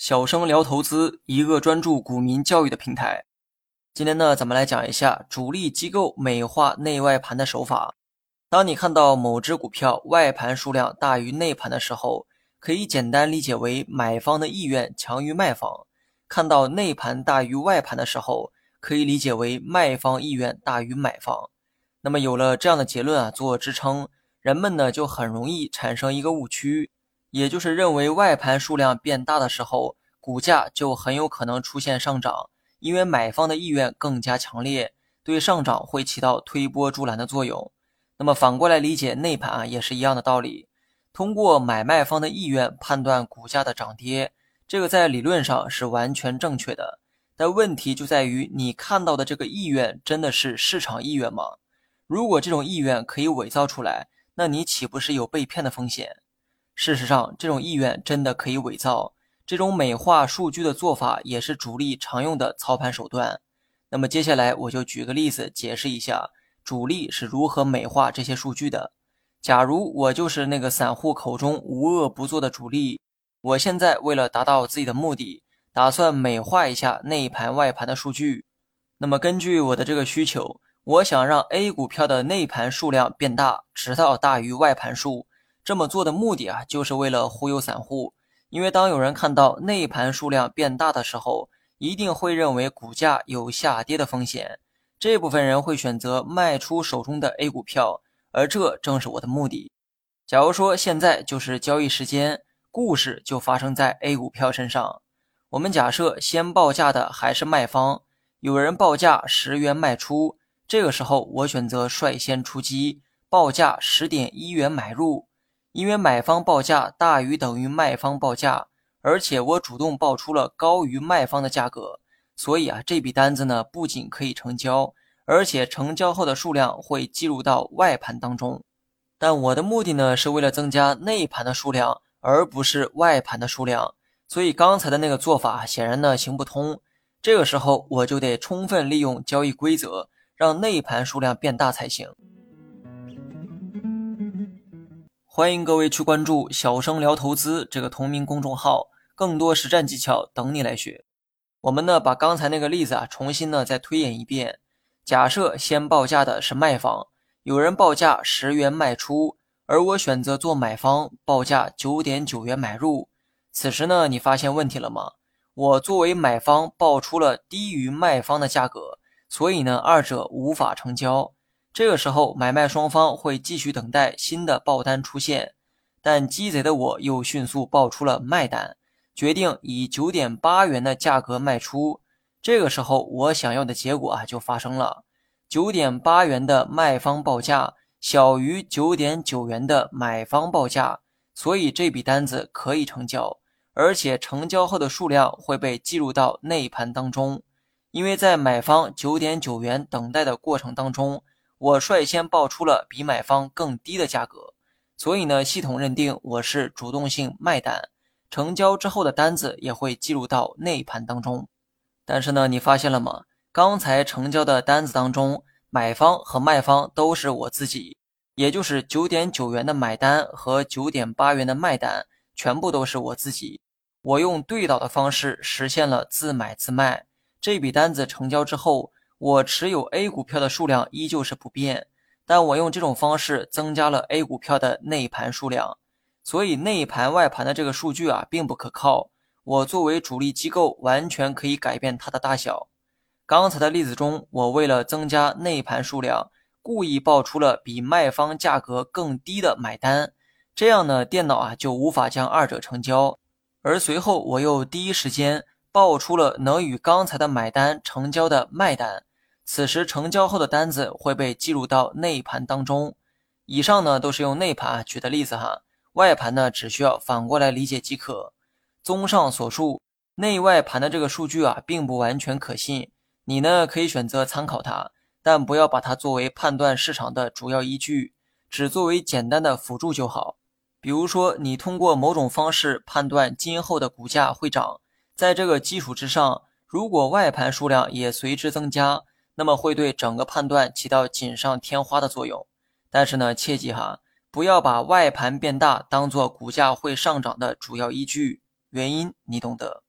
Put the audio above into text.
小生聊投资，一个专注股民教育的平台。今天呢，咱们来讲一下主力机构美化内外盘的手法。当你看到某只股票外盘数量大于内盘的时候，可以简单理解为买方的意愿强于卖方；看到内盘大于外盘的时候，可以理解为卖方意愿大于买方。那么有了这样的结论啊做支撑，人们呢就很容易产生一个误区。也就是认为外盘数量变大的时候，股价就很有可能出现上涨，因为买方的意愿更加强烈，对上涨会起到推波助澜的作用。那么反过来理解内盘啊，也是一样的道理。通过买卖方的意愿判断股价的涨跌，这个在理论上是完全正确的。但问题就在于你看到的这个意愿真的是市场意愿吗？如果这种意愿可以伪造出来，那你岂不是有被骗的风险？事实上，这种意愿真的可以伪造。这种美化数据的做法也是主力常用的操盘手段。那么接下来我就举个例子解释一下主力是如何美化这些数据的。假如我就是那个散户口中无恶不作的主力，我现在为了达到自己的目的，打算美化一下内盘外盘的数据。那么根据我的这个需求，我想让 A 股票的内盘数量变大，直到大于外盘数。这么做的目的啊，就是为了忽悠散户。因为当有人看到内盘数量变大的时候，一定会认为股价有下跌的风险，这部分人会选择卖出手中的 A 股票，而这正是我的目的。假如说现在就是交易时间，故事就发生在 A 股票身上。我们假设先报价的还是卖方，有人报价十元卖出，这个时候我选择率先出击，报价十点一元买入。因为买方报价大于等于卖方报价，而且我主动报出了高于卖方的价格，所以啊，这笔单子呢不仅可以成交，而且成交后的数量会计入到外盘当中。但我的目的呢是为了增加内盘的数量，而不是外盘的数量，所以刚才的那个做法显然呢行不通。这个时候我就得充分利用交易规则，让内盘数量变大才行。欢迎各位去关注“小生聊投资”这个同名公众号，更多实战技巧等你来学。我们呢，把刚才那个例子啊，重新呢再推演一遍。假设先报价的是卖方，有人报价十元卖出，而我选择做买方，报价九点九元买入。此时呢，你发现问题了吗？我作为买方报出了低于卖方的价格，所以呢，二者无法成交。这个时候，买卖双方会继续等待新的报单出现，但鸡贼的我又迅速报出了卖单，决定以九点八元的价格卖出。这个时候，我想要的结果啊就发生了：九点八元的卖方报价小于九点九元的买方报价，所以这笔单子可以成交，而且成交后的数量会被记录到内盘当中。因为在买方九点九元等待的过程当中。我率先报出了比买方更低的价格，所以呢，系统认定我是主动性卖单，成交之后的单子也会记录到内盘当中。但是呢，你发现了吗？刚才成交的单子当中，买方和卖方都是我自己，也就是九点九元的买单和九点八元的卖单，全部都是我自己。我用对倒的方式实现了自买自卖，这笔单子成交之后。我持有 A 股票的数量依旧是不变，但我用这种方式增加了 A 股票的内盘数量，所以内盘外盘的这个数据啊并不可靠。我作为主力机构，完全可以改变它的大小。刚才的例子中，我为了增加内盘数量，故意报出了比卖方价格更低的买单，这样呢，电脑啊就无法将二者成交。而随后我又第一时间报出了能与刚才的买单成交的卖单。此时成交后的单子会被记录到内盘当中。以上呢都是用内盘举的例子哈，外盘呢只需要反过来理解即可。综上所述，内外盘的这个数据啊并不完全可信，你呢可以选择参考它，但不要把它作为判断市场的主要依据，只作为简单的辅助就好。比如说，你通过某种方式判断今后的股价会涨，在这个基础之上，如果外盘数量也随之增加。那么会对整个判断起到锦上添花的作用，但是呢，切记哈，不要把外盘变大当做股价会上涨的主要依据。原因你懂得。